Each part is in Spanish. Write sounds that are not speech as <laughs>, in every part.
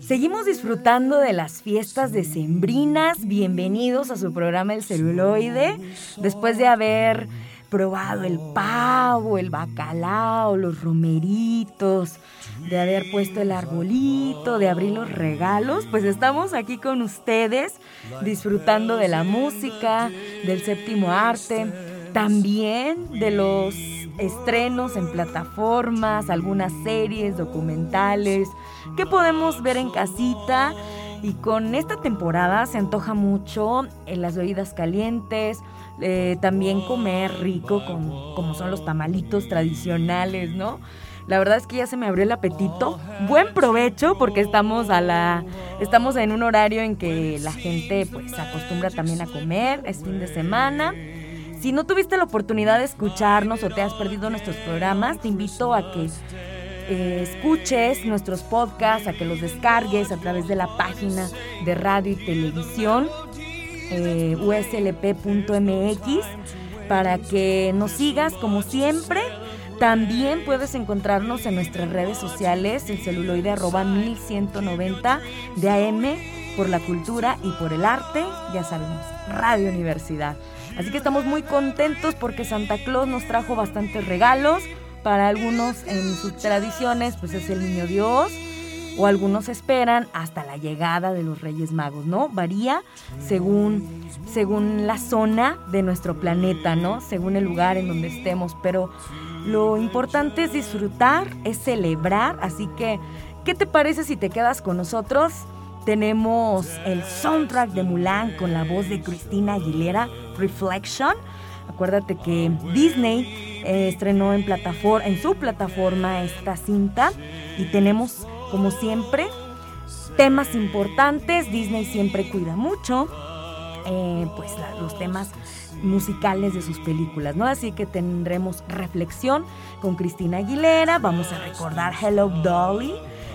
Seguimos disfrutando de las fiestas decembrinas. Bienvenidos a su programa El Celuloide. Después de haber probado el pavo, el bacalao, los romeritos, de haber puesto el arbolito, de abrir los regalos, pues estamos aquí con ustedes disfrutando de la música, del séptimo arte, también de los estrenos en plataformas, algunas series, documentales, que podemos ver en casita. Y con esta temporada se antoja mucho en las bebidas calientes, eh, también comer rico con, como son los tamalitos tradicionales, ¿no? La verdad es que ya se me abrió el apetito. Buen provecho porque estamos a la estamos en un horario en que la gente pues acostumbra también a comer, es fin de semana. Si no tuviste la oportunidad de escucharnos o te has perdido nuestros programas, te invito a que eh, escuches nuestros podcasts, a que los descargues a través de la página de radio y televisión eh, uslp.mx para que nos sigas como siempre. También puedes encontrarnos en nuestras redes sociales, el celuloide arroba 1190 de AM por la cultura y por el arte, ya sabemos, Radio Universidad. Así que estamos muy contentos porque Santa Claus nos trajo bastantes regalos para algunos en sus tradiciones, pues es el niño Dios, o algunos esperan hasta la llegada de los Reyes Magos, ¿no? Varía según, según la zona de nuestro planeta, ¿no? Según el lugar en donde estemos, pero lo importante es disfrutar, es celebrar, así que, ¿qué te parece si te quedas con nosotros? Tenemos el soundtrack de Mulan con la voz de Cristina Aguilera, Reflection. Acuérdate que Disney eh, estrenó en, plataforma, en su plataforma esta cinta y tenemos, como siempre, temas importantes. Disney siempre cuida mucho, eh, pues los temas musicales de sus películas, ¿no? Así que tendremos reflexión con Cristina Aguilera, vamos a recordar Hello Dolly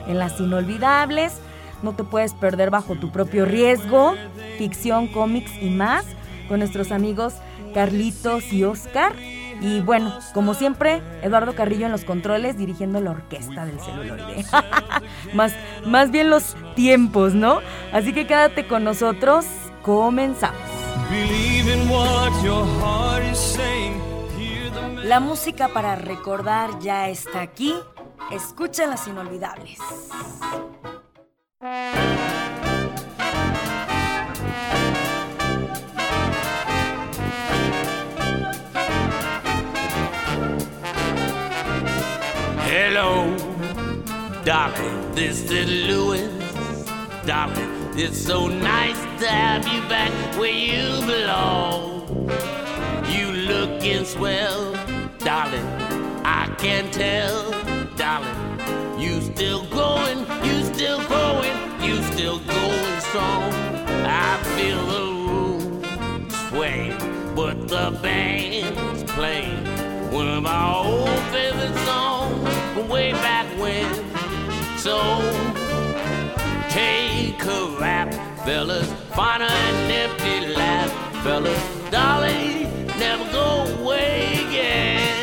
en las inolvidables, no te puedes perder bajo tu propio riesgo, ficción, cómics y más, con nuestros amigos Carlitos y Oscar. Y bueno, como siempre, Eduardo Carrillo en los controles dirigiendo la orquesta del celuloide. <laughs> más, más bien los tiempos, ¿no? Así que quédate con nosotros, comenzamos. La música para recordar ya está aquí. Escucha las inolvidables. Hello, darling, this is Louis. Darling, it's so nice to have you back where you belong. You looking swell, darling, I can tell, darling. You still going, you still you still going strong. I feel the room sway, but the band's playing one of my old favorite songs from way back when. So take a rap, fellas, find an empty lap, fellas, dolly, never go away again.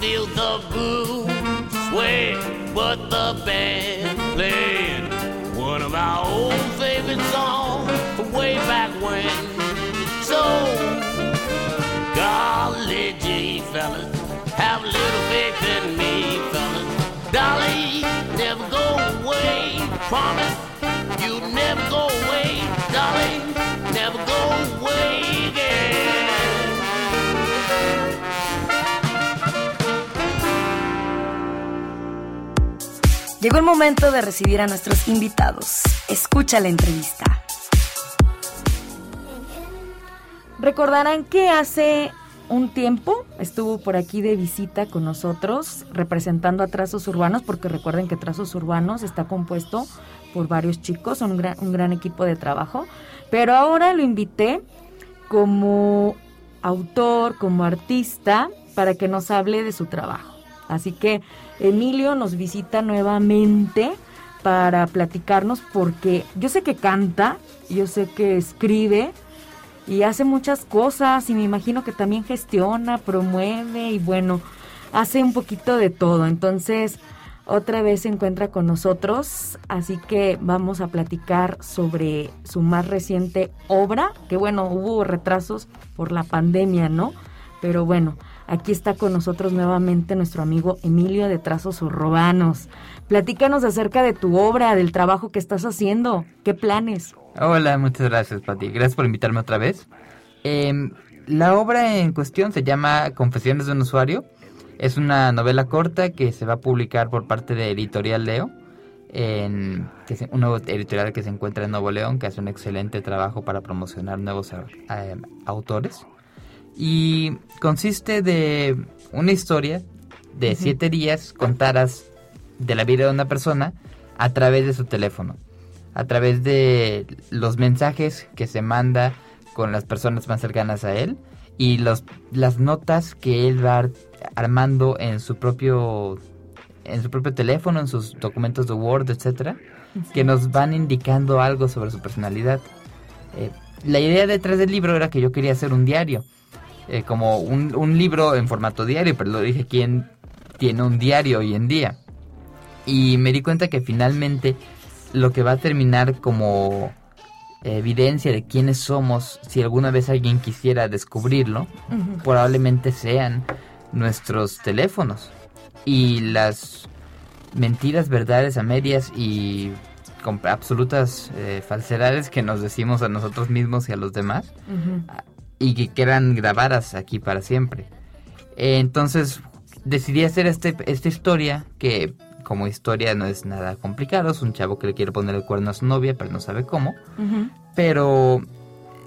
Feel the boom sway, but the band playing one of our old favorite songs from way back when. So, golly gee, fellas, Llegó el momento de recibir a nuestros invitados. Escucha la entrevista. Recordarán que hace un tiempo estuvo por aquí de visita con nosotros representando a Trazos Urbanos, porque recuerden que Trazos Urbanos está compuesto por varios chicos, son un gran, un gran equipo de trabajo, pero ahora lo invité como autor, como artista, para que nos hable de su trabajo. Así que Emilio nos visita nuevamente para platicarnos porque yo sé que canta, yo sé que escribe y hace muchas cosas y me imagino que también gestiona, promueve y bueno, hace un poquito de todo. Entonces, otra vez se encuentra con nosotros, así que vamos a platicar sobre su más reciente obra, que bueno, hubo retrasos por la pandemia, ¿no? Pero bueno, Aquí está con nosotros nuevamente nuestro amigo Emilio de Trazos Urbanos. Platícanos acerca de tu obra, del trabajo que estás haciendo. ¿Qué planes? Hola, muchas gracias, Pati. Gracias por invitarme otra vez. Em, la obra en cuestión se llama Confesiones de un usuario. Es una novela corta que se va a publicar por parte de Editorial Leo, en, que es un nuevo editorial que se encuentra en Nuevo León, que hace un excelente trabajo para promocionar nuevos eh, autores y consiste de una historia de siete días contadas de la vida de una persona a través de su teléfono, a través de los mensajes que se manda con las personas más cercanas a él y los, las notas que él va armando en su propio en su propio teléfono, en sus documentos de Word, etcétera, que nos van indicando algo sobre su personalidad. Eh, la idea detrás del libro era que yo quería hacer un diario eh, como un, un, libro en formato diario, pero lo dije, ¿quién tiene un diario hoy en día? Y me di cuenta que finalmente lo que va a terminar como evidencia de quiénes somos, si alguna vez alguien quisiera descubrirlo, probablemente sean nuestros teléfonos. Y las mentiras, verdades a medias y con absolutas eh, falsedades que nos decimos a nosotros mismos y a los demás, y que quedan grabadas aquí para siempre. entonces decidí hacer este, esta historia que como historia no es nada complicado, es un chavo que le quiere poner el cuerno a su novia pero no sabe cómo, pero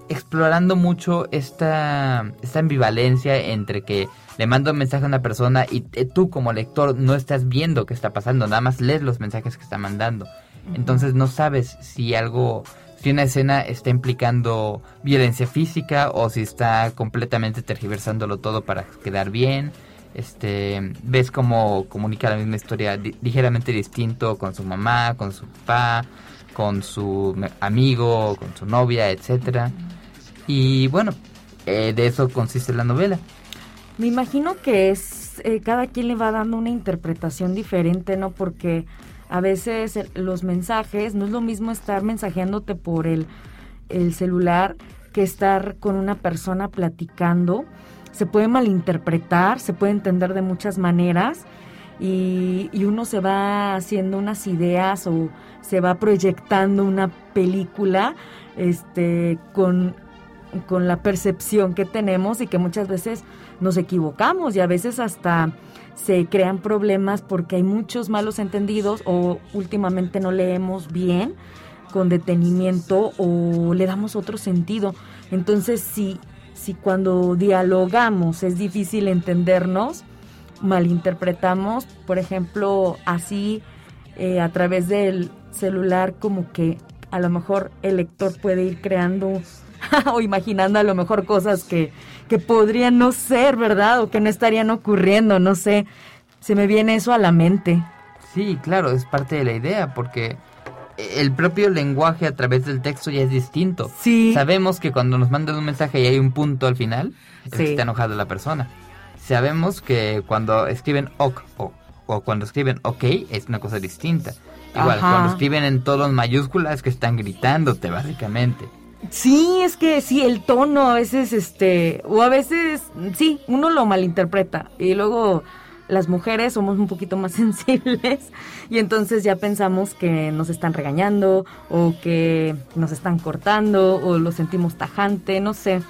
explorando mucho esta, esta ambivalencia entre que le mando un mensaje a una persona y tú como lector no estás viendo qué está pasando, nada más lees los mensajes que está mandando. Entonces no sabes si algo si una escena está implicando violencia física o si está completamente tergiversándolo todo para quedar bien. Este, ves cómo comunica la misma historia ligeramente distinto con su mamá, con su papá, con su amigo, con su novia, etcétera. Y bueno, eh, de eso consiste la novela. Me imagino que es eh, cada quien le va dando una interpretación diferente, ¿no? Porque a veces los mensajes, no es lo mismo estar mensajeándote por el, celular que estar con una persona platicando. Se puede malinterpretar, se puede entender de muchas maneras y, uno se va haciendo unas ideas o se va proyectando una película este, con, con la percepción que tenemos y que muchas veces nos equivocamos y a veces hasta se crean problemas porque hay muchos malos entendidos o últimamente no leemos bien con detenimiento o le damos otro sentido. Entonces, si, si cuando dialogamos es difícil entendernos, malinterpretamos, por ejemplo, así eh, a través del celular, como que a lo mejor el lector puede ir creando <laughs> o imaginando a lo mejor cosas que, que podrían no ser, ¿verdad? O que no estarían ocurriendo, no sé. Se me viene eso a la mente. Sí, claro, es parte de la idea, porque el propio lenguaje a través del texto ya es distinto. Sí. Sabemos que cuando nos mandan un mensaje y hay un punto al final, es que está enojada la persona. Sabemos que cuando escriben ok o, o cuando escriben ok es una cosa distinta. Igual, cuando escriben en tonos mayúsculas que están gritándote, básicamente. Sí, es que sí, el tono a veces, este, o a veces, sí, uno lo malinterpreta y luego las mujeres somos un poquito más <laughs> sensibles y entonces ya pensamos que nos están regañando o que nos están cortando o lo sentimos tajante, no sé,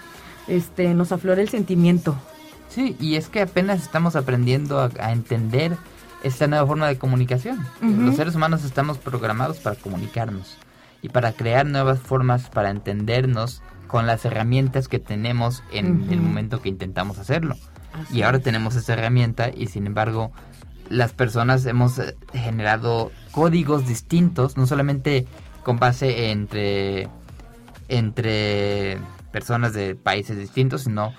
este, nos aflora el sentimiento. Sí, y es que apenas estamos aprendiendo a, entender esta nueva forma de comunicación. Los seres humanos estamos programados para comunicarnos y para crear nuevas formas para entendernos con las herramientas que tenemos en el momento que intentamos hacerlo. Así Y ahora es. tenemos esta herramienta y sin embargo las personas hemos eh, generado códigos distintos, no solamente con base entre, entre personas de países distintos, sino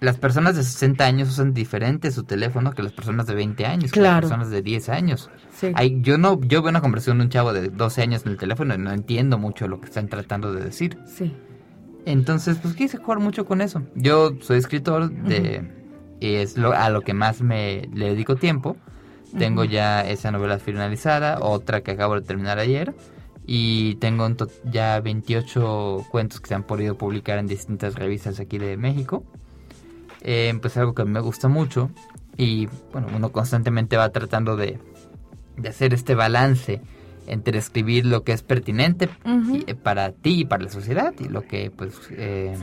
las personas de 60 años usan diferente su teléfono que las personas de 20 años, que las personas de 10 años. Sí. Hay- yo no yo veo una conversación de un chavo de 12 años en el teléfono y no entiendo mucho lo que están tratando de decir. Sí. Entonces, pues quise jugar mucho con eso. Yo soy escritor de y es lo, a lo que más me le dedico tiempo. Tengo ya esa novela finalizada, otra que acabo de terminar ayer y tengo ya 28 cuentos que se han podido publicar en distintas revistas aquí de México. Eh, pues algo que me gusta mucho y bueno, uno constantemente va tratando de, de hacer este balance entre escribir lo que es pertinente eh, para ti y para la sociedad y lo que pues eh,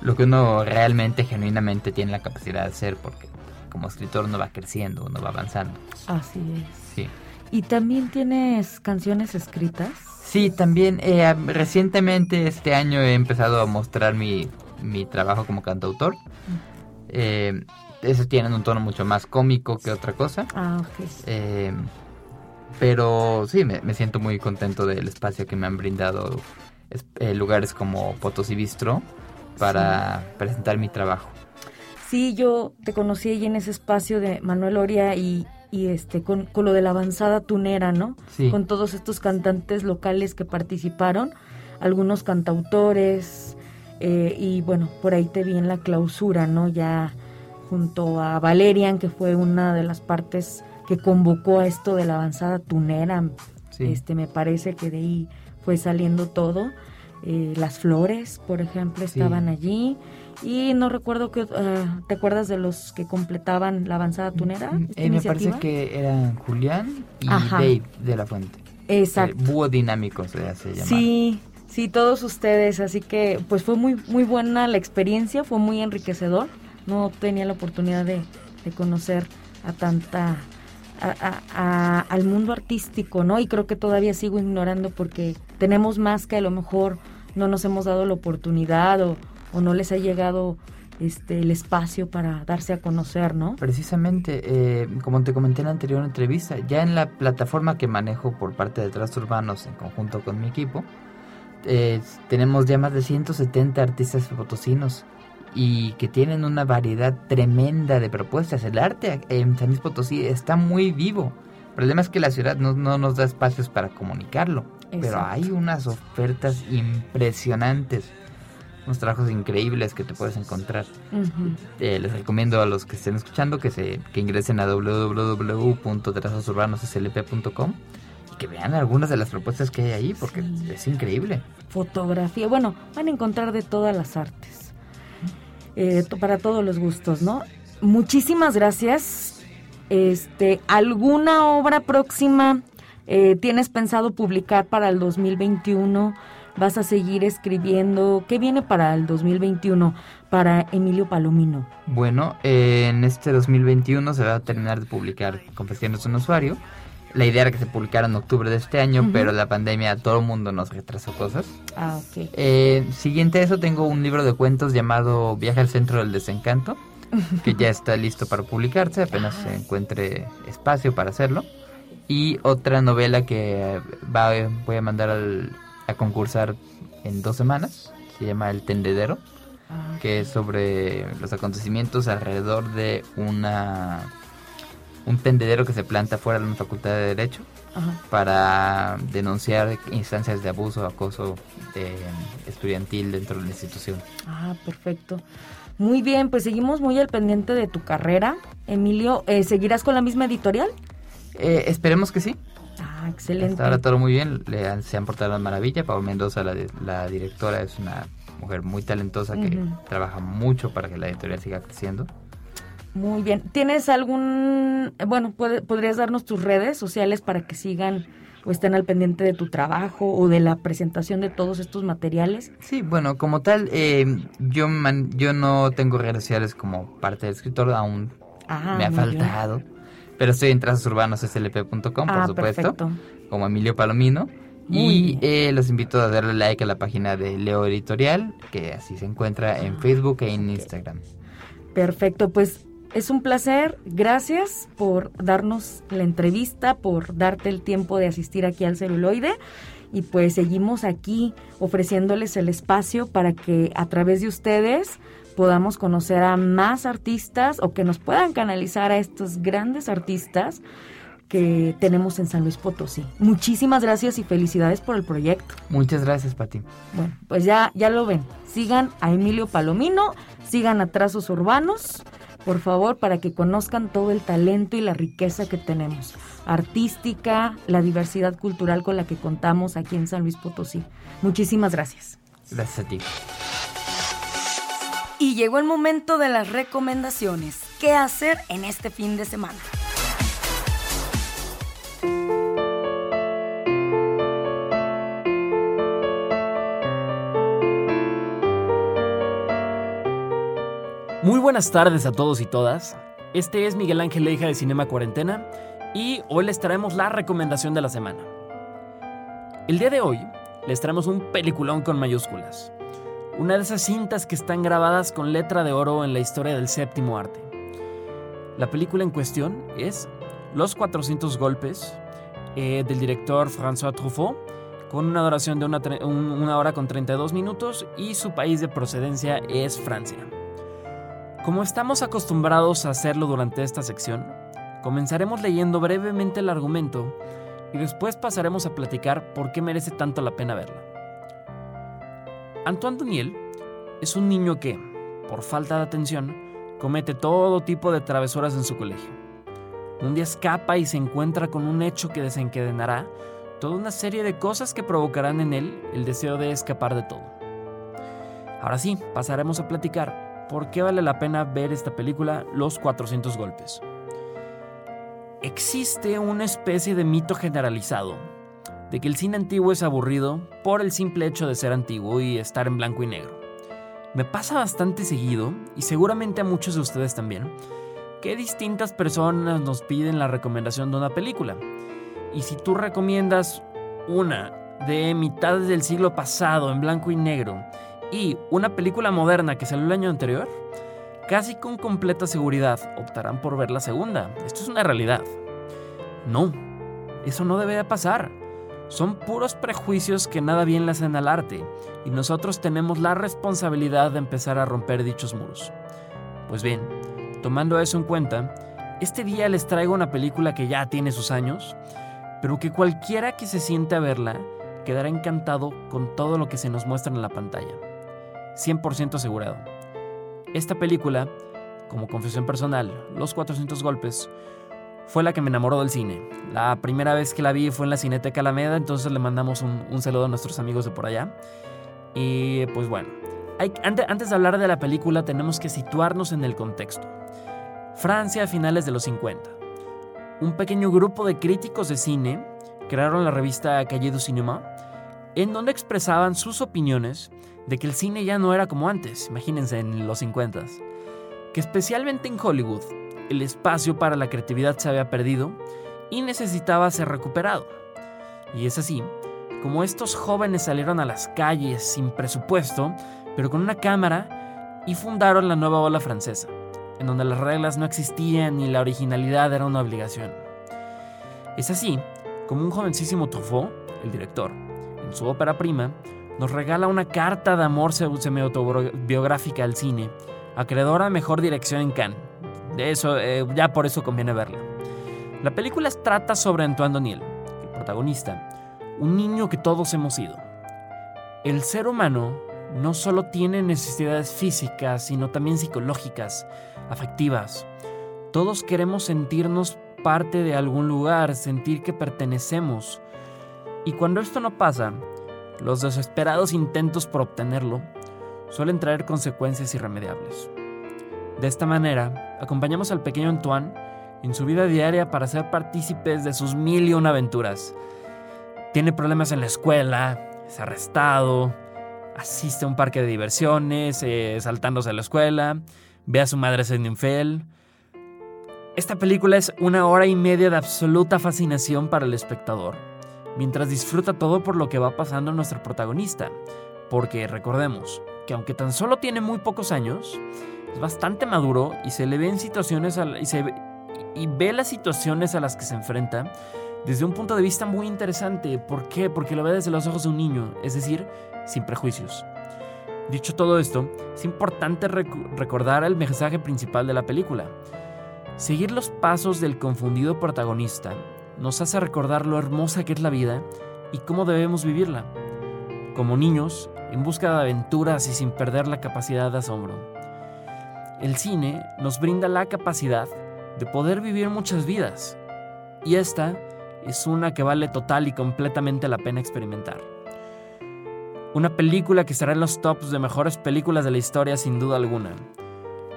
lo que uno realmente genuinamente tiene la capacidad de hacer porque como escritor uno va creciendo uno va avanzando. Así es. sí. ¿Y también tienes canciones escritas? sí también eh, recientemente este año he empezado a mostrar mi, mi trabajo como cantautor. Eh, esos tienen un tono mucho más cómico que otra cosa Ah, ok. Eh, pero sí, me, me siento muy contento del espacio que me han brindado es- eh, lugares como Potosí Bistro para presentar mi trabajo. Sí, yo te conocí ahí en ese espacio de Manuel Oria y, y este con, con lo de la avanzada tunera, ¿no? Sí. Con todos estos cantantes locales que participaron, algunos cantautores, eh, y bueno, por ahí te vi en la clausura, ¿no? Ya junto a Valerian, que fue una de las partes que convocó a esto de la avanzada tunera. Sí. Este, me parece que de ahí fue saliendo todo. Eh, las flores, por ejemplo, Sí. estaban allí. Y no recuerdo que, ah, ¿te acuerdas de los que completaban la avanzada tunera? Mm, eh, me parece que eran Julián y Ajá. Dave de la Fuente. Exacto. Eh, búho dinámico se hace llamar. Sí, sí, todos ustedes. Así que, pues fue muy, muy buena la experiencia, fue muy enriquecedor. No tenía la oportunidad de, de conocer a tanta, a- al mundo artístico, ¿no? Y creo que todavía sigo ignorando porque tenemos más que a lo mejor no nos hemos dado la oportunidad o, o no les ha llegado este el espacio para darse a conocer, ¿no? Precisamente, eh, como te comenté en la anterior entrevista, ya en la plataforma que manejo por parte de Trastos Urbanos en conjunto con mi equipo, eh, tenemos ya más de 170 artistas potosinos y que tienen una variedad tremenda de propuestas. El arte en San Luis Potosí está muy vivo. El problema es que la ciudad no, no nos da espacios para comunicarlo, pero hay unas ofertas impresionantes, unos trabajos increíbles que te puedes encontrar. Eh, les recomiendo a los que estén escuchando que se que ingresen a www.trazosurbanoslp.com y que vean algunas de las propuestas que hay ahí porque Sí. es increíble. fotografía. Bueno, van a encontrar de todas las artes. Eh, para todos los gustos, ¿no? Muchísimas gracias. Este, ¿alguna obra próxima eh, tienes pensado publicar para el 2021? ¿Vas a seguir escribiendo? ¿Qué viene para el 2021 para Emilio Palomino? Bueno, eh, en este 2021 se va a terminar de publicar Confesiones un usuario. La idea era que se publicara en octubre de este año, pero la pandemia a todo el mundo nos retrasó cosas. Ah, ok. Eh, siguiente a eso tengo un libro de cuentos llamado Viaje al centro del desencanto, que ya está listo para publicarse, apenas se encuentre espacio para hacerlo. Y otra novela que va, voy a mandar al- a concursar en dos semanas, se llama El Tendedero, Ah, que es sobre los acontecimientos alrededor de una un tendedero que se planta fuera de una facultad de Derecho ajá. para denunciar instancias de abuso o acoso eh, estudiantil dentro de la institución. Ah, perfecto. Muy bien, pues seguimos muy al pendiente de tu carrera. Emilio, eh, ¿seguirás con la misma editorial? Eh, esperemos que sí. Ah, excelente. Hasta ahora todo muy bien. Le han- se han portado de maravilla. Pablo Mendoza, la, de- la directora, es una mujer muy talentosa que trabaja mucho para que la editorial siga creciendo. Muy bien. ¿Tienes algún, bueno, puede- podrías darnos tus redes sociales para que sigan o estén al pendiente de tu trabajo o de la presentación de todos estos materiales? Sí, bueno, como tal, eh, yo, man- yo no tengo redes sociales como parte del escritor, aún Ah, me ha bien. faltado. Pero estoy en trazosurbanosslp.com, por Ah, supuesto, perfecto. como Emilio Palomino. Muy Y eh, los invito a darle like a la página de Leo Editorial, que así se encuentra en Facebook e en Instagram. Perfecto, pues es un placer. Gracias por darnos la entrevista, por darte el tiempo de asistir aquí al celuloide. Y pues seguimos aquí ofreciéndoles el espacio para que a través de ustedes podamos conocer a más artistas o que nos puedan canalizar a estos grandes artistas que tenemos en San Luis Potosí. Muchísimas gracias y felicidades por el proyecto. Muchas gracias, Pati. Bueno, pues ya, ya lo ven. Sigan a Emilio Palomino, sigan a Trazos Urbanos, por favor, para que conozcan todo el talento y la riqueza que tenemos. Artística, la diversidad cultural con la que contamos aquí en San Luis Potosí. Muchísimas gracias. Gracias a ti. Y llegó el momento de las recomendaciones. ¿Qué hacer en este fin de semana? Muy buenas tardes a todos y todas. Este es Miguel Ángel Leija de Cinema Cuarentena y hoy les traemos la recomendación de la semana. El día de hoy les traemos un peliculón con mayúsculas. Una de esas cintas que están grabadas con letra de oro en la historia del séptimo arte. La película en cuestión es Los 400 golpes eh, del director François Truffaut con una duración de una, una hora con 32 minutos y su país de procedencia es Francia. Como estamos acostumbrados a hacerlo durante esta sección, comenzaremos leyendo brevemente el argumento y después pasaremos a platicar por qué merece tanto la pena verla. Antoine Daniel es un niño que, por falta de atención, comete todo tipo de travesuras en su colegio. Un día escapa y se encuentra con un hecho que desencadenará toda una serie de cosas que provocarán en él el deseo de escapar de todo. Ahora sí, pasaremos a platicar por qué vale la pena ver esta película Los 400 golpes. Existe una especie de mito generalizado de que el cine antiguo es aburrido por el simple hecho de ser antiguo y estar en blanco y negro. Me pasa bastante seguido, y seguramente a muchos de ustedes también, que distintas personas nos piden la recomendación de una película. Y si tú recomiendas una de mitades del siglo pasado en blanco y negro y una película moderna que salió el año anterior, casi con completa seguridad optarán por ver la segunda. Esto es una realidad. No, eso no debe de pasar. Son puros prejuicios que nada bien le hacen al arte, y nosotros tenemos la responsabilidad de empezar a romper dichos muros. Pues bien, tomando eso en cuenta, este día les traigo una película que ya tiene sus años, pero que cualquiera que se siente a verla quedará encantado con todo lo que se nos muestra en la pantalla. 100% asegurado. Esta película, como confesión personal, Los 400 golpes, fue la que me enamoró del cine. La primera vez que la vi fue en la Cineteca Alameda, entonces le mandamos un, saludo a nuestros amigos de por allá. Y pues bueno, hay- ante- antes de hablar de la película tenemos que situarnos en el contexto. Francia a finales de los 50. Un pequeño grupo de críticos de cine crearon la revista Cahiers du Cinéma, en donde expresaban sus opiniones de que el cine ya no era como antes, imagínense en los 50 que especialmente en Hollywood el espacio para la creatividad se había perdido y necesitaba ser recuperado. Y es así, como estos jóvenes salieron a las calles sin presupuesto, pero con una cámara, y fundaron la nueva ola francesa, en donde las reglas no existían y la originalidad era una obligación. Es así como un jovencísimo Truffaut, el director, su ópera prima, nos regala una carta de amor semi-autobiográfica al cine, acreedora a mejor dirección en Cannes. De eso, eh, ya por eso conviene verla. La película trata sobre Antoine Daniel, el protagonista, un niño que todos hemos sido. El ser humano no solo tiene necesidades físicas, sino también psicológicas, afectivas. Todos queremos sentirnos parte de algún lugar, sentir que pertenecemos. Y cuando esto no pasa, los desesperados intentos por obtenerlo suelen traer consecuencias irremediables. De esta manera, acompañamos al pequeño Antoine en su vida diaria para ser partícipes de sus mil y una aventuras. Tiene problemas en la escuela, es arrestado, asiste a un parque de diversiones, eh, saltándose a la escuela, ve a su madre siendo infiel. Esta película es una hora y media de absoluta fascinación para el espectador, mientras disfruta todo por lo que va pasando nuestro protagonista, porque recordemos que aunque tan solo tiene muy pocos años, es bastante maduro y se le ve en situaciones y, se ve, y ve las situaciones a las que se enfrenta desde un punto de vista muy interesante. ¿Por qué? Porque lo ve desde los ojos de un niño, es decir, sin prejuicios. Dicho todo esto, es importante recordar el mensaje principal de la película. Seguir los pasos del confundido protagonista nos hace recordar lo hermosa que es la vida y cómo debemos vivirla. Como niños, en busca de aventuras y sin perder la capacidad de asombro. El cine nos brinda la capacidad de poder vivir muchas vidas, y esta es una que vale total y completamente la pena experimentar. Una película que estará en los tops de mejores películas de la historia sin duda alguna.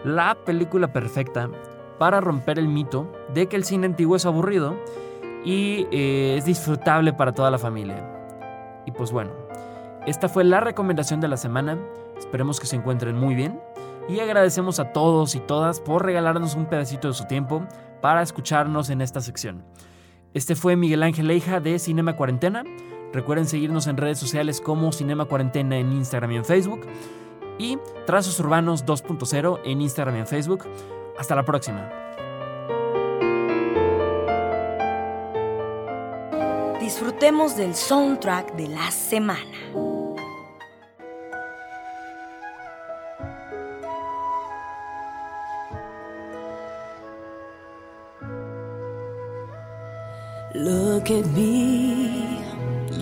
La película perfecta para romper el mito de que el cine antiguo es aburrido y eh, es disfrutable para toda la familia. Y pues bueno, esta fue la recomendación de la semana. Esperemos que se encuentren muy bien. Y agradecemos a todos y todas por regalarnos un pedacito de su tiempo para escucharnos en esta sección. Este fue Miguel Ángel Leija de Cinema Cuarentena. Recuerden seguirnos en redes sociales como Cinema Cuarentena en Instagram y en Facebook. Y Trazos Urbanos 2.0 en Instagram y en Facebook. Hasta la próxima. Disfrutemos del soundtrack de la semana. Look at me,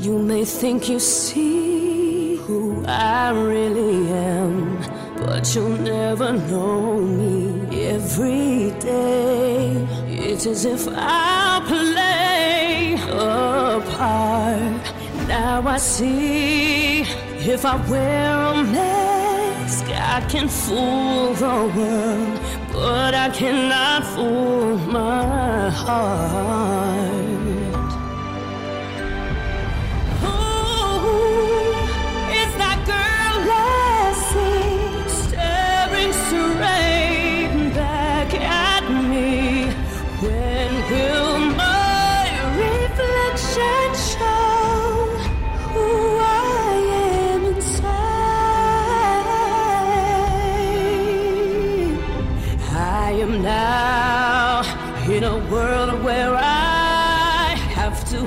you may think you see who I really am, but you'll never know me. Every day, it's as if I play a part. Now I see if I wear a mask, I can fool the world, but I cannot fool my heart.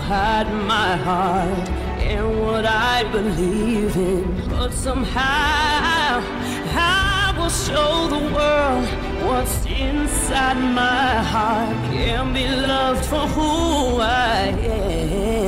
Hide my heart and what I believe in. But somehow I will show the world what's inside my heart. Can be loved for who I am.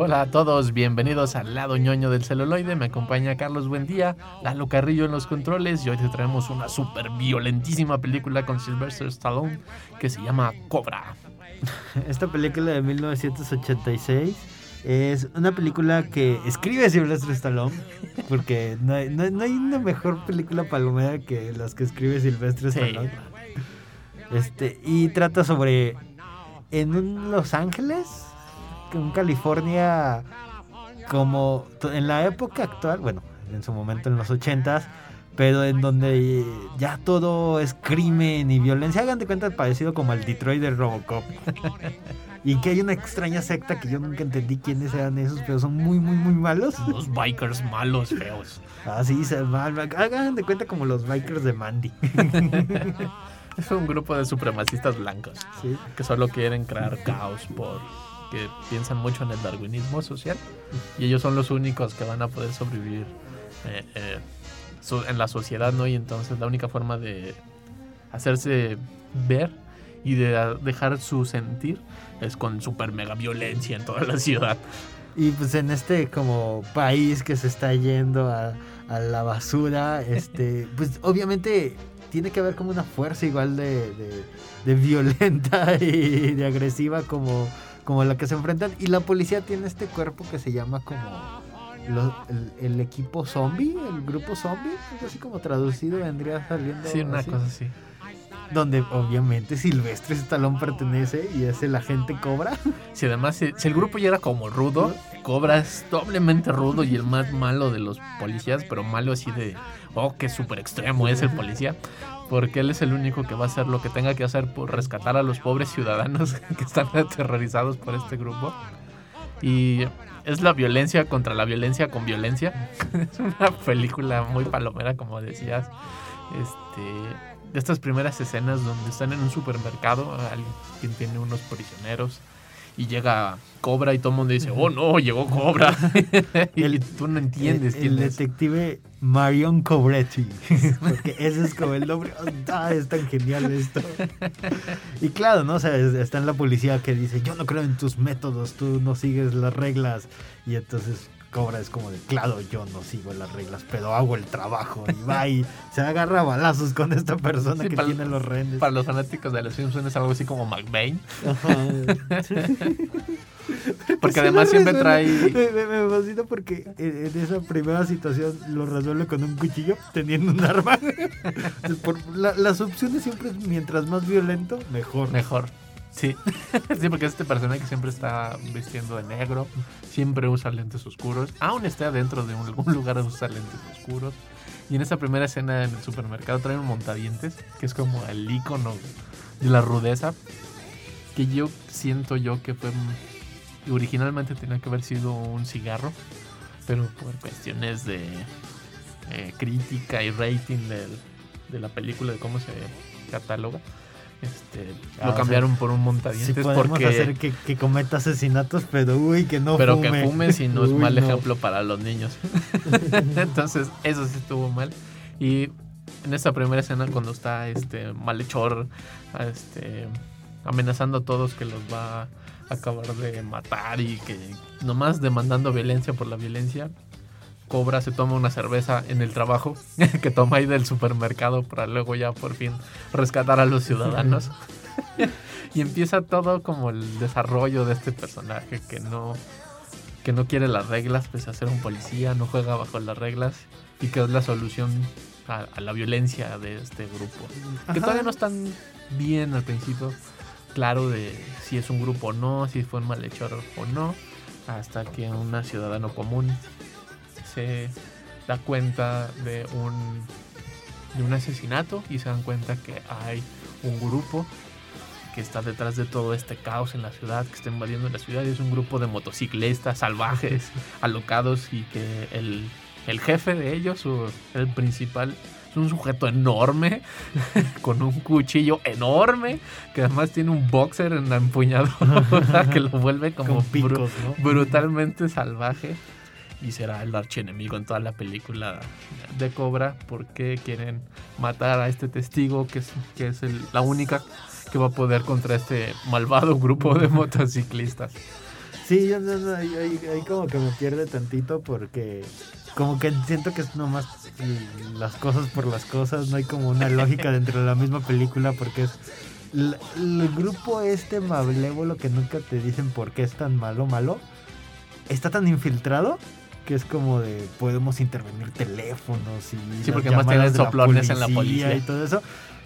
Hola a todos, bienvenidos al lado ñoño del celuloide. Me acompaña Carlos Buendía, Lalo Carrillo en los controles y hoy te traemos una súper violentísima película con Sylvester Stallone que se llama Cobra. <laughs> Esta película de 1986 es una película que escribe Sylvester Stallone, porque no hay, no- no hay una mejor película palomera que las que escribe Sylvester Sí. Stallone. Este, y trata sobre en un Los Ángeles, en California, como en la época actual, bueno, en su momento en los 80s, pero en donde ya todo es crimen y violencia. Hagan de cuenta parecido como al Detroit de Robocop. <laughs> y que hay una extraña secta que yo nunca entendí quiénes eran esos, pero son muy, muy, muy malos. Los bikers malos, feos. Ah, sí, se mal. Hagan de cuenta como los bikers de Mandy. <laughs> Es un grupo de supremacistas blancos Sí. que solo quieren crear caos porque piensan mucho en el darwinismo social y ellos son los únicos que van a poder sobrevivir eh, eh, so- en la sociedad, ¿no? Y entonces la única forma de hacerse ver y de dejar su sentir es con super mega violencia en toda la ciudad. Y pues en este como país que se está yendo a, a la basura, este, <laughs> pues obviamente tiene que haber como una fuerza igual de, de- de violenta <laughs> y de agresiva como, como la que se enfrentan. Y la policía tiene este cuerpo que se llama como el, el equipo zombie, el grupo zombie, así como traducido vendría saliendo. Sí, una así. cosa así. Donde obviamente Silvestre Stallone pertenece y es el agente Cobra. Si además, si, si el grupo ya era como rudo, Cobra es doblemente rudo y el más malo de los policías, pero malo así de, oh, qué súper extremo es el policía, porque él es el único que va a hacer lo que tenga que hacer por rescatar a los pobres ciudadanos <laughs> que están aterrorizados por este grupo. Y es la violencia contra la violencia con violencia. <laughs> es una película muy palomera, como decías. Este, de estas primeras escenas donde están en un supermercado, alguien tiene unos prisioneros y llega Cobra y todo el mundo dice, oh no, llegó Cobra. <laughs> y El- tú no entiendes el, el es. detective Marion Cobretti. <laughs> Porque ese es como el nombre. Ah, es tan genial esto. Y claro, ¿no? O sea, es- está en la policía que dice, yo no creo en tus métodos, tú no sigues las reglas. Y entonces Cobra es como de, claro, yo no sigo las reglas, pero hago el trabajo. Y va y <laughs> se agarra balazos con esta persona Sí, que tiene los rehenes. Para los fanáticos de los Simpsons es algo así como McBain. <laughs> Porque además siempre trae... Me, me- me fascina porque en, en esa primera situación lo resuelve con un cuchillo teniendo un arma. <laughs> Por- la- las opciones siempre es mientras más violento, mejor. Mejor. Sí. <laughs> sí, porque este personaje que siempre está vistiendo de negro, siempre usa lentes oscuros, aún esté adentro de algún lugar usa lentes oscuros. Y en esta primera escena en el supermercado trae un montadientes, que es como el icono de la rudeza, que yo siento yo que fue originalmente tenía que haber sido un cigarro, pero por cuestiones de eh, crítica y rating de la película, de cómo se cataloga, este, Ah, lo o cambión por un montadientes podemos porque hacer que, que cometa asesinatos, pero uy, que no pero fume. que fume si no es mal no. ejemplo para los niños. <laughs> Entonces, eso sí estuvo mal. Y en esta primera escena cuando está este malhechor este amenazando a todos que los va a acabar de matar y que nomás demandando violencia por la violencia, Cobra se toma una cerveza en el trabajo <laughs> que toma ahí del supermercado para luego ya por fin rescatar a los ciudadanos. <laughs> y empieza todo como el desarrollo de este personaje que no que no quiere las reglas pese a ser un policía, no juega bajo las reglas y que es la solución a, a la violencia de este grupo. Que todavía no están bien al principio claro de si es un grupo o no, si fue un malhechor o no, hasta que un ciudadano común se da cuenta de un de un asesinato y se dan cuenta que hay un grupo que está detrás de todo este caos en la ciudad, que está invadiendo la ciudad, y es un grupo de motociclistas salvajes, alocados, y que el, el jefe de ellos, su- el principal, su un sujeto enorme, <laughs> con un cuchillo enorme, que además tiene un boxer en la empuñadura <laughs> que lo vuelve como picos, ¿no? brutalmente salvaje. Y será el archienemigo en toda la película de Cobra porque quieren matar a este testigo que es, que es el- la única que va a poder contra este malvado grupo de <laughs> motociclistas. Sí, yo no, no, ahí, como que me pierde tantito porque como que siento que es nomás las cosas por las cosas, no hay como una lógica <laughs> dentro de la misma película porque es el grupo este malévolo que nunca te dicen por qué es tan malo, malo, está tan infiltrado que es como de podemos intervenir teléfonos y Sí, porque además tienen la soplones en la policía. y todo eso.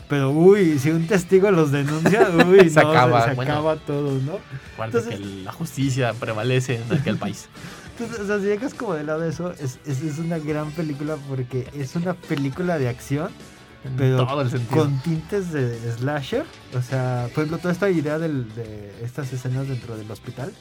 Pero uy, si un testigo los denuncia, <laughs> uy, Se no, acaba, se bueno. acaba todo, ¿no? Entonces- que la justicia prevalece en aquel país. <laughs> Entonces, o sea, si llegas como del lado de eso, es, es, es una gran película porque es una película de acción, pero con tintes de slasher. O sea, por ejemplo, toda esta idea del- de estas escenas dentro del hospital,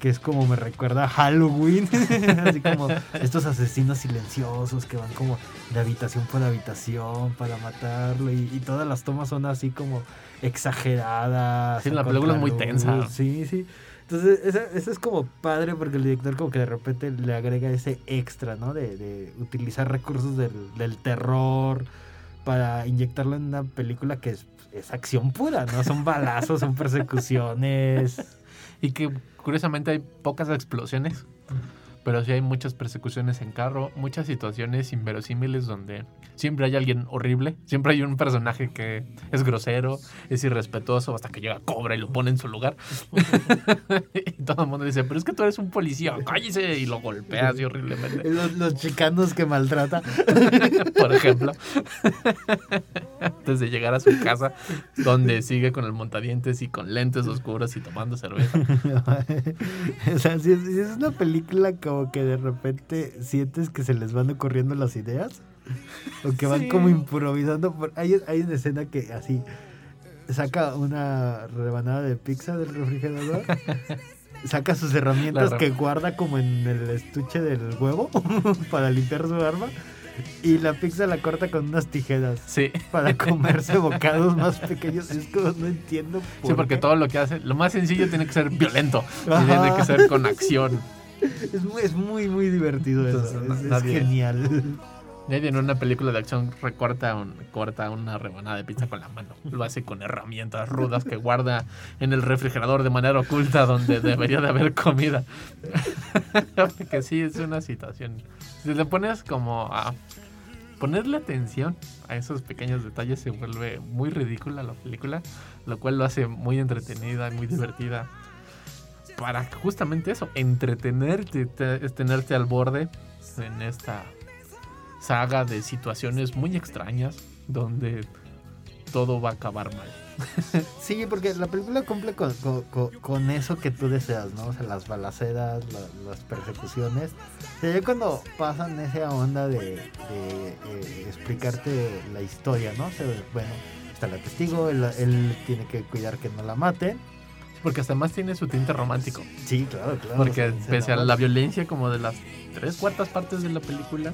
que es como me recuerda a Halloween, <laughs> así como estos asesinos silenciosos que van como de habitación por habitación para matarlo y, y todas las tomas son así como exageradas. Sí, la película es muy tensa. Sí, sí. Entonces, eso, eso es como padre porque el director como que de repente le agrega ese extra, ¿no? De, de utilizar recursos del, del terror para inyectarlo en una película que es, es acción pura, ¿no? Son balazos, son persecuciones. Y que curiosamente hay pocas explosiones, pero sí hay muchas persecuciones en carro, muchas situaciones inverosímiles donde siempre hay alguien horrible, siempre hay un personaje que es grosero, es irrespetuoso, hasta que llega Cobra y lo pone en su lugar. <laughs> y todo el mundo dice, pero es que tú eres un policía, cállese, y lo golpea así horriblemente. <laughs> Los, los chicanos que maltrata. <laughs> por ejemplo, antes de llegar a su casa, donde sigue con el montadientes y con lentes oscuros y tomando cerveza. o sea, si es, sí es una película como que de repente sientes que se les van ocurriendo las ideas. O que van Sí. como improvisando. Por- Hay, hay una escena que así saca una rebanada de pizza del refrigerador. <laughs> Saca sus herramientas que guarda como en el estuche del huevo <laughs> para limpiar su arma. Y la pizza la corta con unas tijeras Sí. para comerse <laughs> bocados más pequeños. Es como no entiendo por Sí, porque qué. todo lo que hace, lo más sencillo tiene que ser violento. y. Tiene que ser con acción. Es muy, es muy, muy divertido eso. Entonces, es, genial. <laughs> Nadie en una película de acción recorta un- corta una rebanada de pizza con la mano. Lo hace con herramientas rudas que guarda en el refrigerador de manera oculta donde debería de haber comida. <laughs> Porque sí, es una situación. Si le pones como a ponerle atención a esos pequeños detalles se vuelve muy ridícula la película, lo cual lo hace muy entretenida y muy divertida. Para justamente eso, entretenerte, tenerte al borde en esta saga de situaciones muy extrañas donde todo va a acabar mal. <laughs> Sí, porque la película cumple con, con- con- eso que tú deseas, ¿no? O sea, las balaceras, la- las persecuciones. O sea, cuando pasan esa onda de, de, eh, explicarte la historia, ¿no? O sea, bueno, está la testigo, él tiene que cuidar que no la maten. Porque hasta más tiene su tinte romántico. Sí, claro, claro. Porque se- se pese a la violencia como de las tres cuartas partes de la película,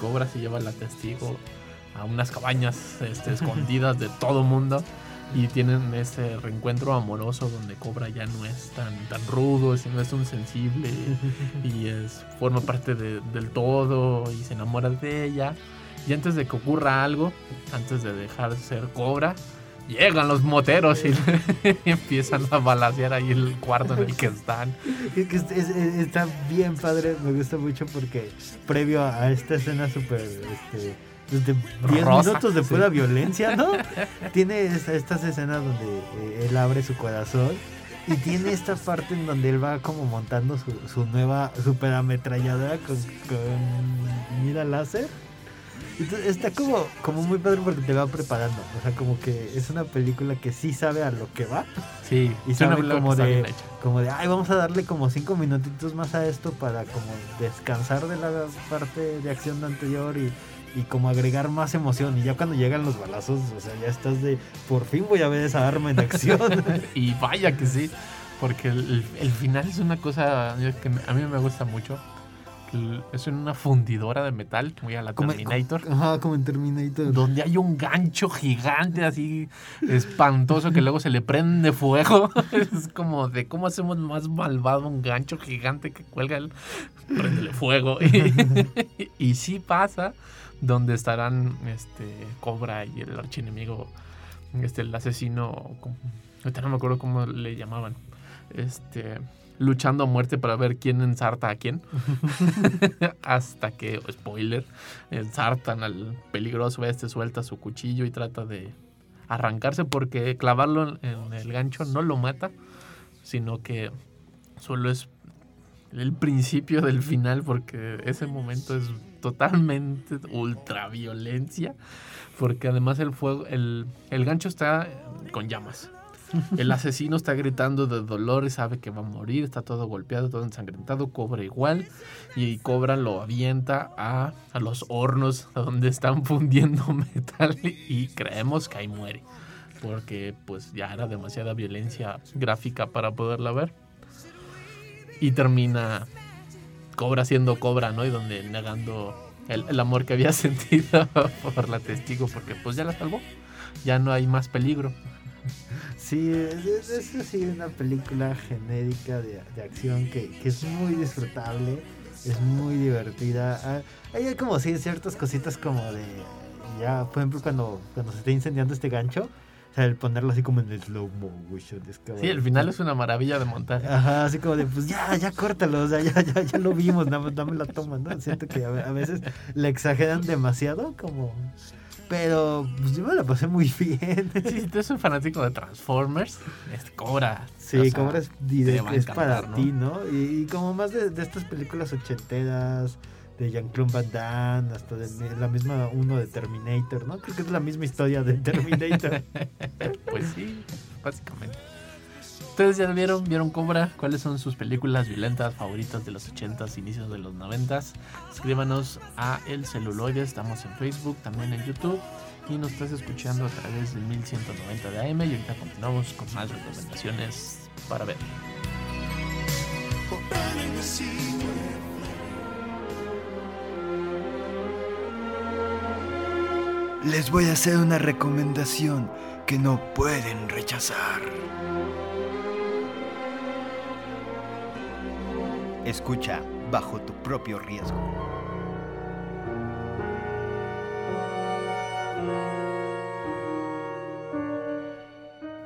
Cobra se lleva la testigo a unas cabañas este, <laughs> escondidas de todo mundo y tienen ese reencuentro amoroso donde Cobra ya no es tan, tan rudo, sino es un sensible y es, forma parte de- del todo y se enamora de ella. Y antes de que ocurra algo, antes de dejar de ser Cobra, llegan los moteros y, y <laughs> empiezan a balasear ahí el cuarto en el que están. Es que es- es- es- está bien padre, me gusta mucho porque previo a esta escena súper, este, desde 10 Rosa, minutos de sí. pura violencia, ¿no? <laughs> tiene esta- estas escenas donde eh, él abre su corazón y tiene esta parte en donde él va como montando su, su nueva superametralladora con, con mira láser. Entonces, está como, como muy padre porque te va preparando. O sea, como que es una película que sí sabe a lo que va. Sí, Y sabe como de, como de, ay, vamos a darle como cinco minutitos más a esto para como descansar de la parte de acción anterior y, y como agregar más emoción. Y ya cuando llegan los balazos, o sea, ya estás de, por fin voy a ver esa arma en acción. <laughs> Y vaya que sí, porque el, el- final es una cosa que a mí me gusta mucho. Es en una fundidora de metal, muy a la Como- Terminator. Ajá, como en Terminator. Donde hay un gancho gigante así espantoso que luego se le prende fuego. <laughs> Es como de cómo hacemos más malvado un gancho gigante que cuelga el. Prendele fuego. <laughs> Y, y sí pasa donde estarán este Cobra y el archienemigo, este, el asesino. Ahorita no me acuerdo cómo le llamaban. Este. Luchando a muerte para ver quién ensarta a quién. <laughs> <laughs> Hasta que, spoiler, ensartan al peligroso este, suelta su cuchillo y trata de arrancarse porque clavarlo en, el gancho no lo mata, sino que solo es el principio del final porque ese momento es totalmente ultraviolencia porque además el fuego el, el gancho está con llamas el asesino está gritando de dolor y sabe que va a morir está todo golpeado todo ensangrentado cobra igual y cobra lo avienta a, a los hornos donde están fundiendo <laughs> metal y creemos que ahí muere porque pues ya era demasiada violencia gráfica para poderla ver y termina Cobra siendo Cobra, ¿no? Y donde negando el, el amor que había <laughs> sentido por la testigo, porque pues ya la salvó, ya no hay más peligro. Sí, es, es, es así una película genérica de, de acción que, que es muy disfrutable, es muy divertida. Ah, Hay como sí, ciertas cositas como de, ya, por ejemplo, cuando, cuando se está incendiando este gancho, o sea, el ponerlo así como en el slow motion. es como Sí, el final es una maravilla de montaje. Ajá, así como de, pues ya, ya córtalo, o sea, ya, ya, ya lo vimos, dame, dame la toma, ¿no? Siento que a, a veces le exageran demasiado, como... Pero, pues yo me la pasé muy bien. Sí, si tú eres un fanático de Transformers, es Cobra. Sí, o sea, como es para ti, ¿no? Y, y como más de, de estas películas ochenteras, de Jean-Claude Van Damme, hasta de la misma uno de Terminator, ¿no? Creo que es la misma historia de Terminator. <laughs> Pues sí, básicamente. ¿Ustedes ya vieron? ¿Vieron Cobra? ¿Cuáles son sus películas violentas favoritas de los 80s, inicios de los 90s? Escríbanos a El Celuloide, estamos en Facebook, también en YouTube. Y nos estás escuchando a través del 1190 de AM y ahorita continuamos con más recomendaciones para ver. Les voy a hacer una recomendación que no pueden rechazar. Escucha bajo tu propio riesgo.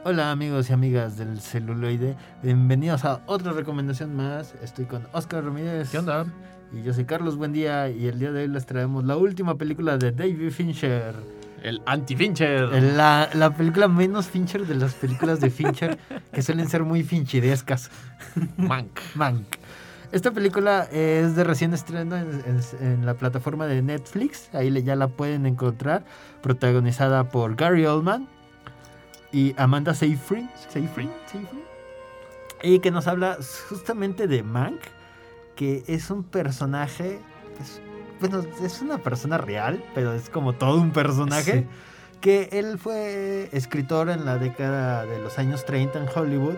Hola amigos y amigas del celuloide, bienvenidos a otra recomendación más. Estoy con Oscar Ramírez. ¿Qué onda? Y yo soy Carlos Buendía y el día de hoy les traemos la última película de David Fincher. El Anti-Fincher. La, la película menos Fincher de las películas de Fincher que suelen ser muy finchirescas. Mank. Mank. Esta película es de recién estreno en, en- en la plataforma de Netflix. Ahí le- ya la pueden encontrar. Protagonizada por Gary Oldman y Amanda Seyfried. Seyfried, Seyfried. Y que nos habla justamente de Mank, que es un personaje. es- bueno, es una persona real, pero es como todo un personaje. Sí. Que él fue escritor en la década de los años 30 en Hollywood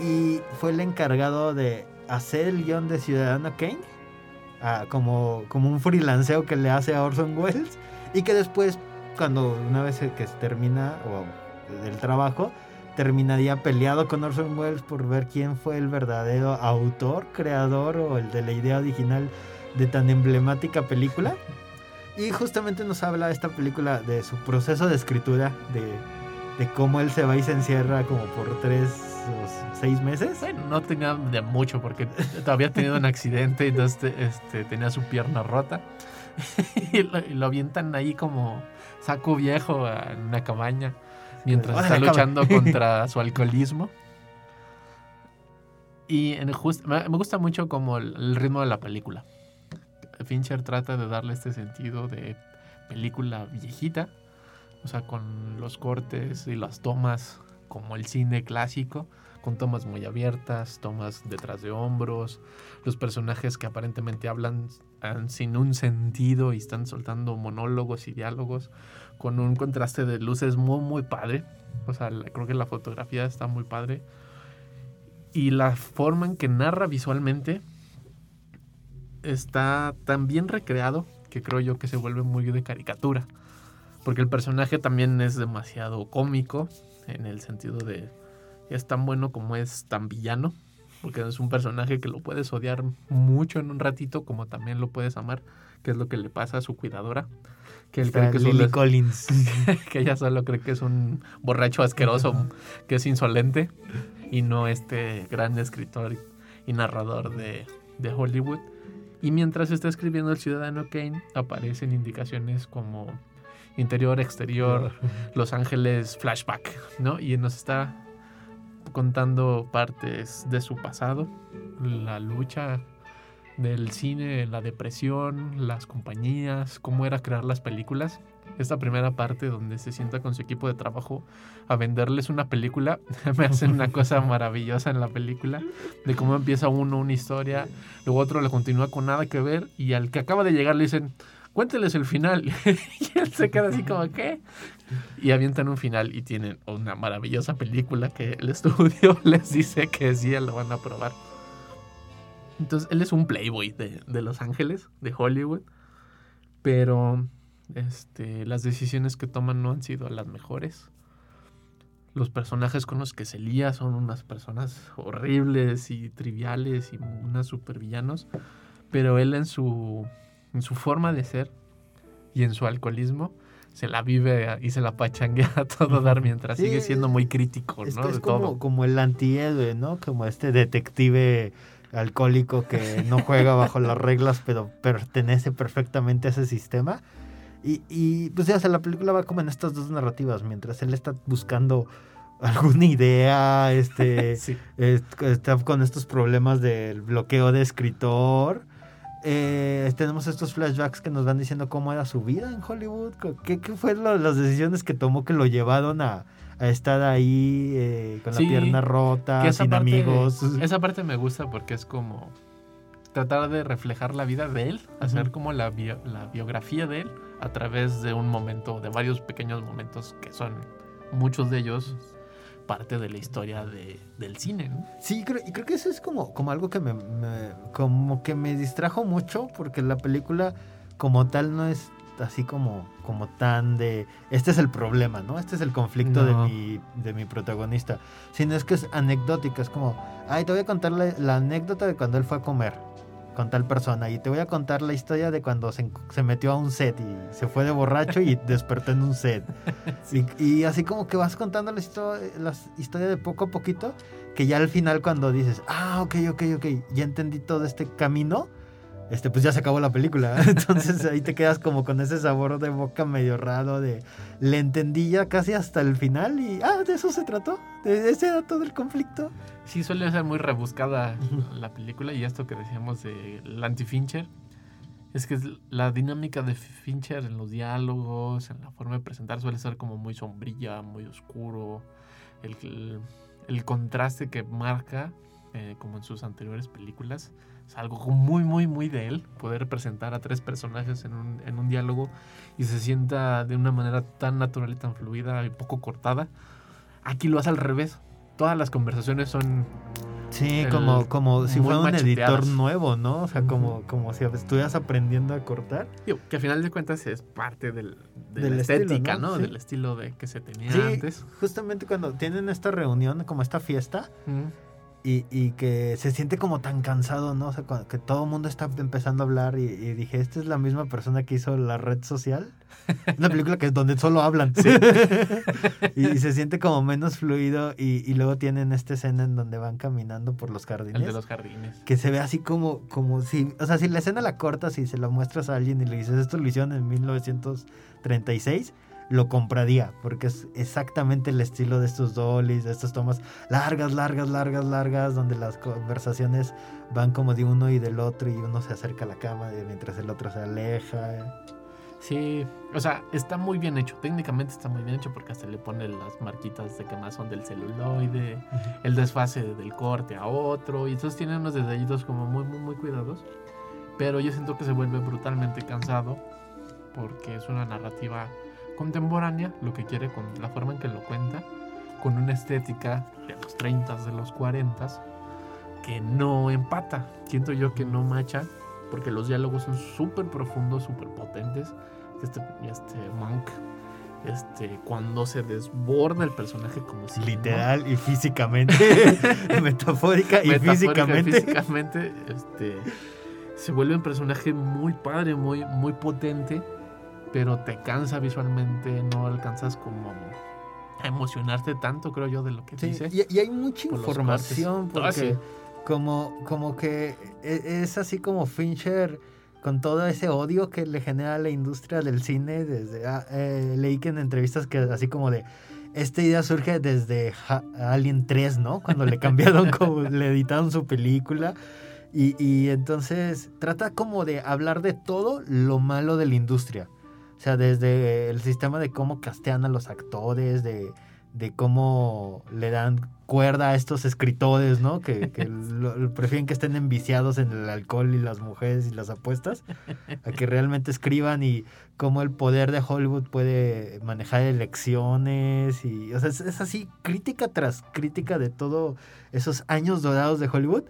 y fue el encargado de hacer el guion de Ciudadano Kane como, como un freelanceo que le hace a Orson Welles y que después cuando una vez que se termina o del trabajo terminaría peleado con Orson Welles por ver quién fue el verdadero autor, creador o el de la idea original de tan emblemática película. Y justamente nos habla esta película de su proceso de escritura, de, de cómo él se va y se encierra como por tres seis meses. Bueno, no tenía de mucho porque había tenido un accidente y entonces te- este, tenía su pierna rota. <laughs> y, lo, y lo avientan ahí como saco viejo en una cabaña mientras está luchando <laughs> contra su alcoholismo. Y en just- me me gusta mucho como el, el ritmo de la película. Fincher trata de darle este sentido de película viejita, o sea, con los cortes y las tomas como el cine clásico, con tomas muy abiertas, tomas detrás de hombros, los personajes que aparentemente hablan sin un sentido y están soltando monólogos y diálogos con un contraste de luces muy muy padre. O sea, creo que la fotografía está muy padre. Y la forma en que narra visualmente está tan bien recreado que creo yo que se vuelve muy de caricatura. Porque el personaje también es demasiado cómico en el sentido de es tan bueno como es tan villano. Porque es un personaje que lo puedes odiar mucho en un ratito como también lo puedes amar, que es lo que le pasa a su cuidadora. Que él cree que Lily solo es- Collins. <laughs> que ella solo cree que es un borracho asqueroso, que es insolente, y no este gran escritor y narrador de, de Hollywood. Y mientras está escribiendo El Ciudadano Kane, aparecen indicaciones como interior, exterior, <laughs> Los Ángeles, flashback, ¿no? Y nos está contando partes de su pasado, la lucha del cine, la depresión, las compañías, cómo era crear las películas. Esta primera parte donde se sienta con su equipo de trabajo a venderles una película, <laughs> me hacen una cosa <laughs> maravillosa en la película, de cómo empieza uno una historia, luego otro le continúa con nada que ver y al que acaba de llegar le dicen, cuénteles el final. <laughs> y él se queda así como, ¿qué? Y avientan un final y tienen una maravillosa película que el estudio <laughs> les dice que sí lo van a probar. Entonces, él es un playboy de, de Los Ángeles, de Hollywood, pero este, las decisiones que toman no han sido las mejores. Los personajes con los que se lía son unas personas horribles y triviales y unas supervillanos, pero él en su, en su forma de ser y en su alcoholismo se la vive y se la pachanguea a todo dar mientras Sí, sigue siendo muy crítico, Es, ¿no? es de como, todo. como el antihéroe, ¿no? Como este detective alcohólico que no juega bajo las reglas, pero pertenece perfectamente a ese sistema. Y, y pues ya, o sea, la película va como en estas dos narrativas, mientras él está buscando alguna idea, este, <laughs> Sí. está con estos problemas del bloqueo de escritor. Eh, tenemos estos flashbacks que nos van diciendo cómo era su vida en Hollywood, qué, qué fue lo- las decisiones que tomó que lo llevaron a, a estar ahí eh, con Sí, la pierna rota, sin parte- amigos. Esa parte me gusta porque es como tratar de reflejar la vida de él, hacer como la, bio- la biografía de él a través de un momento, de varios pequeños momentos que son muchos de ellos parte de la historia de- del cine. ¿no? Sí, creo, y creo que eso es como, como algo que me, me- como que me distrajo mucho porque la película como tal no es así como, como tan de este es el problema, ¿no? Este es el conflicto No. de, mi, de mi protagonista. Sino es que es anecdótica, es como, ay, te voy a contar la, la anécdota de cuando él fue a comer con tal persona y te voy a contar la historia de cuando se, se metió a un set y se fue de borracho y <laughs> despertó en un set. Y, y así como que vas contando la, histo- la historia de poco a poquito, que ya al final cuando dices, ah, ok, ok, ok, ya entendí todo este camino, este, pues ya se acabó la película. <laughs> Entonces ahí te quedas como con ese sabor de boca medio raro de, le entendí ya casi hasta el final y, ah, de eso se trató, de ese era todo el conflicto. Sí, suele ser muy rebuscada la película y esto que decíamos de anti-Fincher. Es que la dinámica de Fincher en los diálogos, en la forma de presentar, suele ser como muy sombrilla, muy oscuro. El, el- el contraste que marca, eh, como en sus anteriores películas, es algo muy, muy, muy de él. Poder presentar a tres personajes en un, en un diálogo y se sienta de una manera tan natural y tan fluida y poco cortada. Aquí lo hace al revés. Todas las conversaciones son Sí, El- como, como si fuera un editor nuevo, ¿no? O sea, como, como si estuvieras aprendiendo a cortar. Digo, que a final de cuentas es parte del, de Del la estilo, estética, ¿no? ¿no? Sí. Del estilo de que se tenía Sí, antes. justamente cuando tienen esta reunión, como esta fiesta, Mm. Y, y que se siente como tan cansado, ¿no? O sea, cuando- que todo el mundo está empezando a hablar y, y dije, esta es la misma persona que hizo la red social. Una película que es donde solo hablan. <laughs> y, y se siente como menos fluido y, y luego tienen esta escena en donde van caminando por los jardines. El de los jardines. Que se ve así como, como si, o sea, si la escena la cortas y se la muestras a alguien y le dices, esto lo hicieron en 1936, lo compraría, porque es exactamente el estilo de estos dollies, de estas tomas largas, largas, largas, largas, donde las conversaciones van como de uno y del otro y uno se acerca a la cama mientras el otro se aleja. Sí, o sea, está muy bien hecho. Técnicamente está muy bien hecho porque hasta le pone las marquitas de que más son del celuloide, el desfase del corte a otro. Y entonces tiene unos detallitos como muy, muy, muy cuidados. Pero yo siento que se vuelve brutalmente cansado porque es una narrativa contemporánea, lo que quiere con la forma en que lo cuenta, con una estética de los 30, de los 40, que no empata. Siento yo que no macha porque los diálogos son súper profundos, súper potentes. Este, este Monk, este, cuando se desborda el personaje como si... Literal y físicamente. <laughs> <laughs> metafórica y metafórica y físicamente. físicamente, este, se vuelve un personaje muy padre, muy, muy potente, pero te cansa visualmente, no alcanzas como a emocionarte tanto, creo yo, de lo que Sí, dice. y, y hay mucha por información. Ah, porque sí. como, como que e- es así como Fincher con todo ese odio que le genera a la industria del cine. Desde ah, eh, leí que en entrevistas que así como de esta idea surge desde Alien 3, ¿no? Cuando le cambiaron <laughs> como le editaron su película. Y, y entonces trata como de hablar de todo lo malo de la industria. O sea, desde el sistema de cómo castean a los actores, de, de cómo le dan cuerda a estos escritores, ¿no? Que, que <laughs> lo- lo- prefieren que estén enviciados en el alcohol y las mujeres y las apuestas, a que realmente escriban y cómo el poder de Hollywood puede manejar elecciones y, o sea, es, es así crítica tras crítica de todos esos años dorados de Hollywood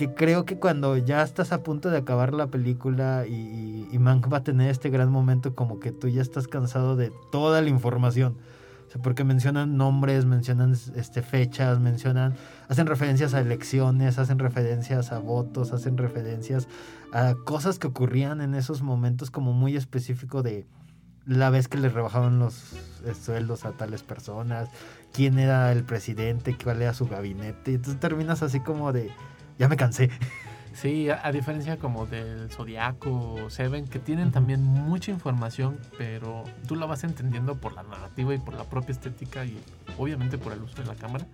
que creo que cuando ya estás a punto de acabar la película y, y, Mank va a tener este gran momento como que tú ya estás cansado de toda la información. Porque mencionan nombres, mencionan este, fechas, mencionan, hacen referencias a elecciones, hacen referencias a votos, hacen referencias a cosas que ocurrían en esos momentos como muy específico de la vez que les rebajaban los eh, sueldos a tales personas, quién era el presidente, cuál era su gabinete. Entonces terminas así como de, ya me cansé. Sí, a, a diferencia como del Zodiaco o Seven, que tienen también mucha información, pero tú la vas entendiendo por la narrativa y por la propia estética y obviamente por el uso de la cámara.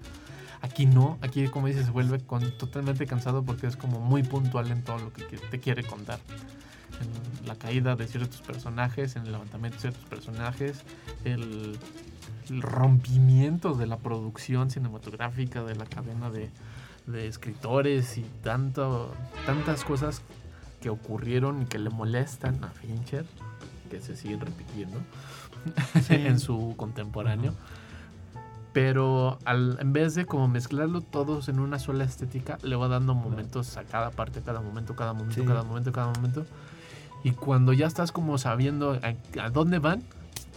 Aquí no, aquí como dices se vuelve con, totalmente cansado porque es como muy puntual en todo lo que te quiere contar. En la caída de ciertos personajes, en el levantamiento de ciertos personajes, el, el rompimiento de la producción cinematográfica, de la cadena de, de escritores y tanto, tantas cosas que ocurrieron y que le molestan a Fincher, que se siguen repitiendo <laughs> en su contemporáneo. Pero al, en vez de como mezclarlo todos en una sola estética, le va dando momentos a cada parte, cada momento, cada momento, Sí. cada momento, cada momento. Y cuando ya estás como sabiendo a, a dónde van,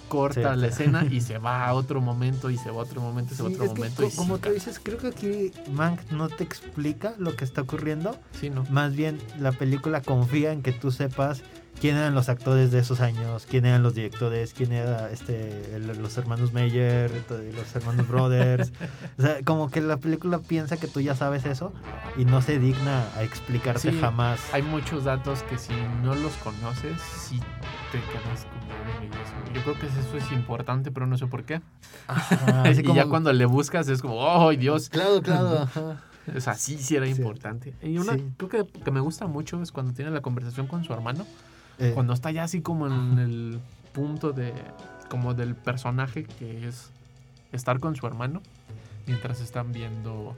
corta Sí. la escena y se va a otro momento y se va a otro momento y se va a otro es que momento. co- y como tú dices, creo que aquí Mank no te explica lo que está ocurriendo. Sí, ¿no? Más bien la película confía en que tú sepas quién eran los actores de esos años, quién eran los directores, quién era este el- los hermanos Meyer, to- los hermanos Brothers. <laughs> o sea, como que la película piensa que tú ya sabes eso y no se digna a explicarte Sí, jamás. Hay muchos datos que si no los conoces, sí te quedas como "Uy, eso". Yo creo que eso es importante, pero no sé por qué. Ajá, <laughs> así y como- ya cuando le buscas es como, ¡oh, Dios! Claro, claro. <laughs> ajá. O sea, sí, sí era Sí. importante. Y una, Sí. creo que, que me gusta mucho es cuando tiene la conversación con su hermano. Eh, Cuando está ya así como en el punto de, como del personaje que es estar con su hermano, mientras están viendo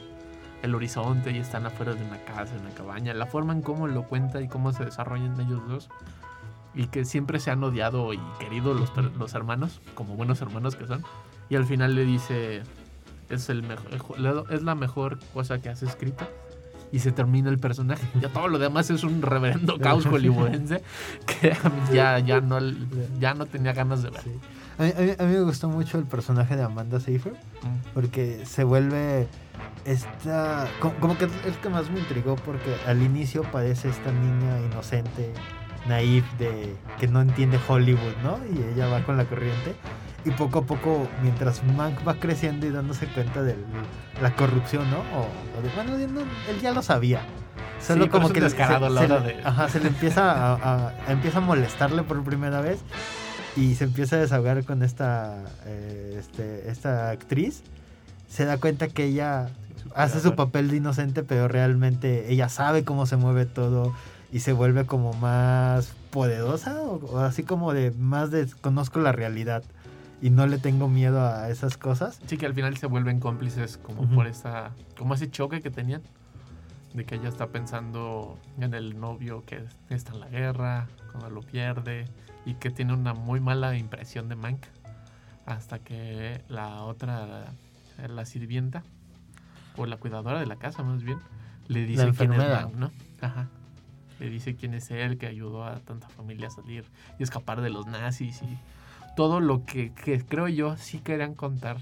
el horizonte y están afuera de una casa, en una cabaña. La forma en cómo lo cuenta y cómo se desarrollan ellos dos. Y que siempre se han odiado y querido los, los hermanos, como buenos hermanos que son. Y al final le dice, es, el mejor, es la mejor cosa que has escrito. Y se termina el personaje. Ya todo lo demás es un reverendo caos <laughs> hollywoodense que ya, ya, no, ya no tenía ganas de ver. sí. a, mí, a mí- a mí me gustó mucho el personaje de Amanda Seyfried. Mm. porque se vuelve esta co- como, que es el que más me intrigó porque al inicio parece esta niña inocente naif de que no entiende Hollywood no y ella va con la corriente. Y poco a poco mientras Mank va creciendo y dándose cuenta de la corrupción no o, o de, bueno él, no- él ya lo sabía. Solo Sí, como que se le- de- ajá, se le empieza a, a- a- empieza a molestarle por primera vez y se empieza a desahogar con esta eh, este, esta actriz. Se da cuenta que ella hace su papel de inocente pero realmente ella sabe cómo se mueve todo y se vuelve como más poderosa o, o así como de más de conozco la realidad y no le tengo miedo a esas cosas Sí, que al final se vuelven cómplices como por esa, como ese choque que tenían. De que ella está pensando en el novio que está en la guerra, cuando lo pierde, y que tiene una muy mala impresión de Mank. Hasta que la otra, la sirvienta, o la cuidadora de la casa más bien, le dice quién es. Mank, ¿no? Ajá. Le dice quién es él, que ayudó a tanta familia a salir y escapar de los nazis y todo lo que, que creo yo sí querían contar.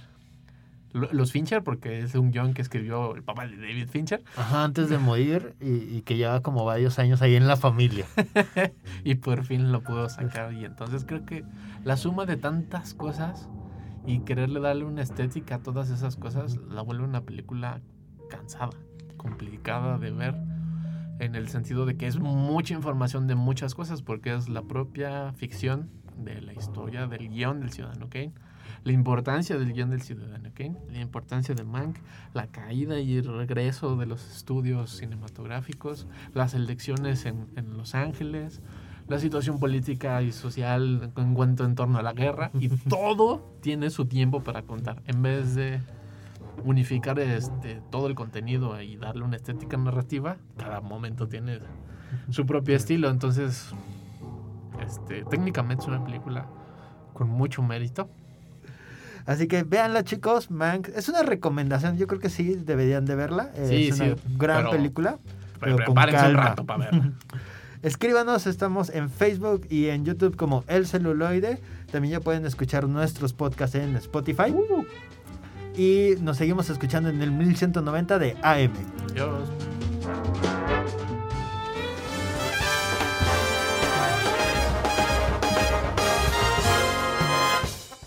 Lo- Los Fincher, porque es un guion que escribió el papá de David Fincher, Ajá, antes de morir y, y que lleva como varios años ahí en la familia. <laughs> y por fin lo pudo sacar. Y entonces creo que la suma de tantas cosas y quererle darle una estética a todas esas cosas la vuelve una película cansada, complicada de ver, en el sentido de que es mucha información de muchas cosas, porque es la propia ficción de la historia del guion del Ciudadano Kane. La importancia del guion del Ciudadano Kane, la importancia de Mank, la caída y regreso de los estudios cinematográficos, las elecciones en, en Los Ángeles, la situación política y social en cuanto en torno a la guerra y <laughs> todo tiene su tiempo para contar en vez de unificar este todo el contenido y darle una estética narrativa cada momento tiene su propio estilo entonces este técnicamente es una película con mucho mérito Así que véanla, chicos. Mank es una recomendación. Yo creo que sí deberían de verla. Sí, es una sí, gran pero- película. pero Pero con un rato para verla <laughs> <laughs> Escríbanos, estamos en Facebook y en YouTube como El Celuloide. También ya pueden escuchar nuestros podcasts en Spotify. Y nos seguimos escuchando en el 1190 de AM. Adiós.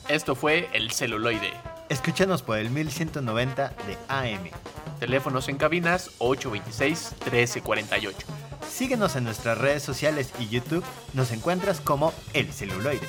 Esto fue El Celuloide. Escúchanos por el 1190 de AM. Teléfonos en cabinas 826-1348. Síguenos en nuestras redes sociales y YouTube. Nos encuentras como El Celuloide.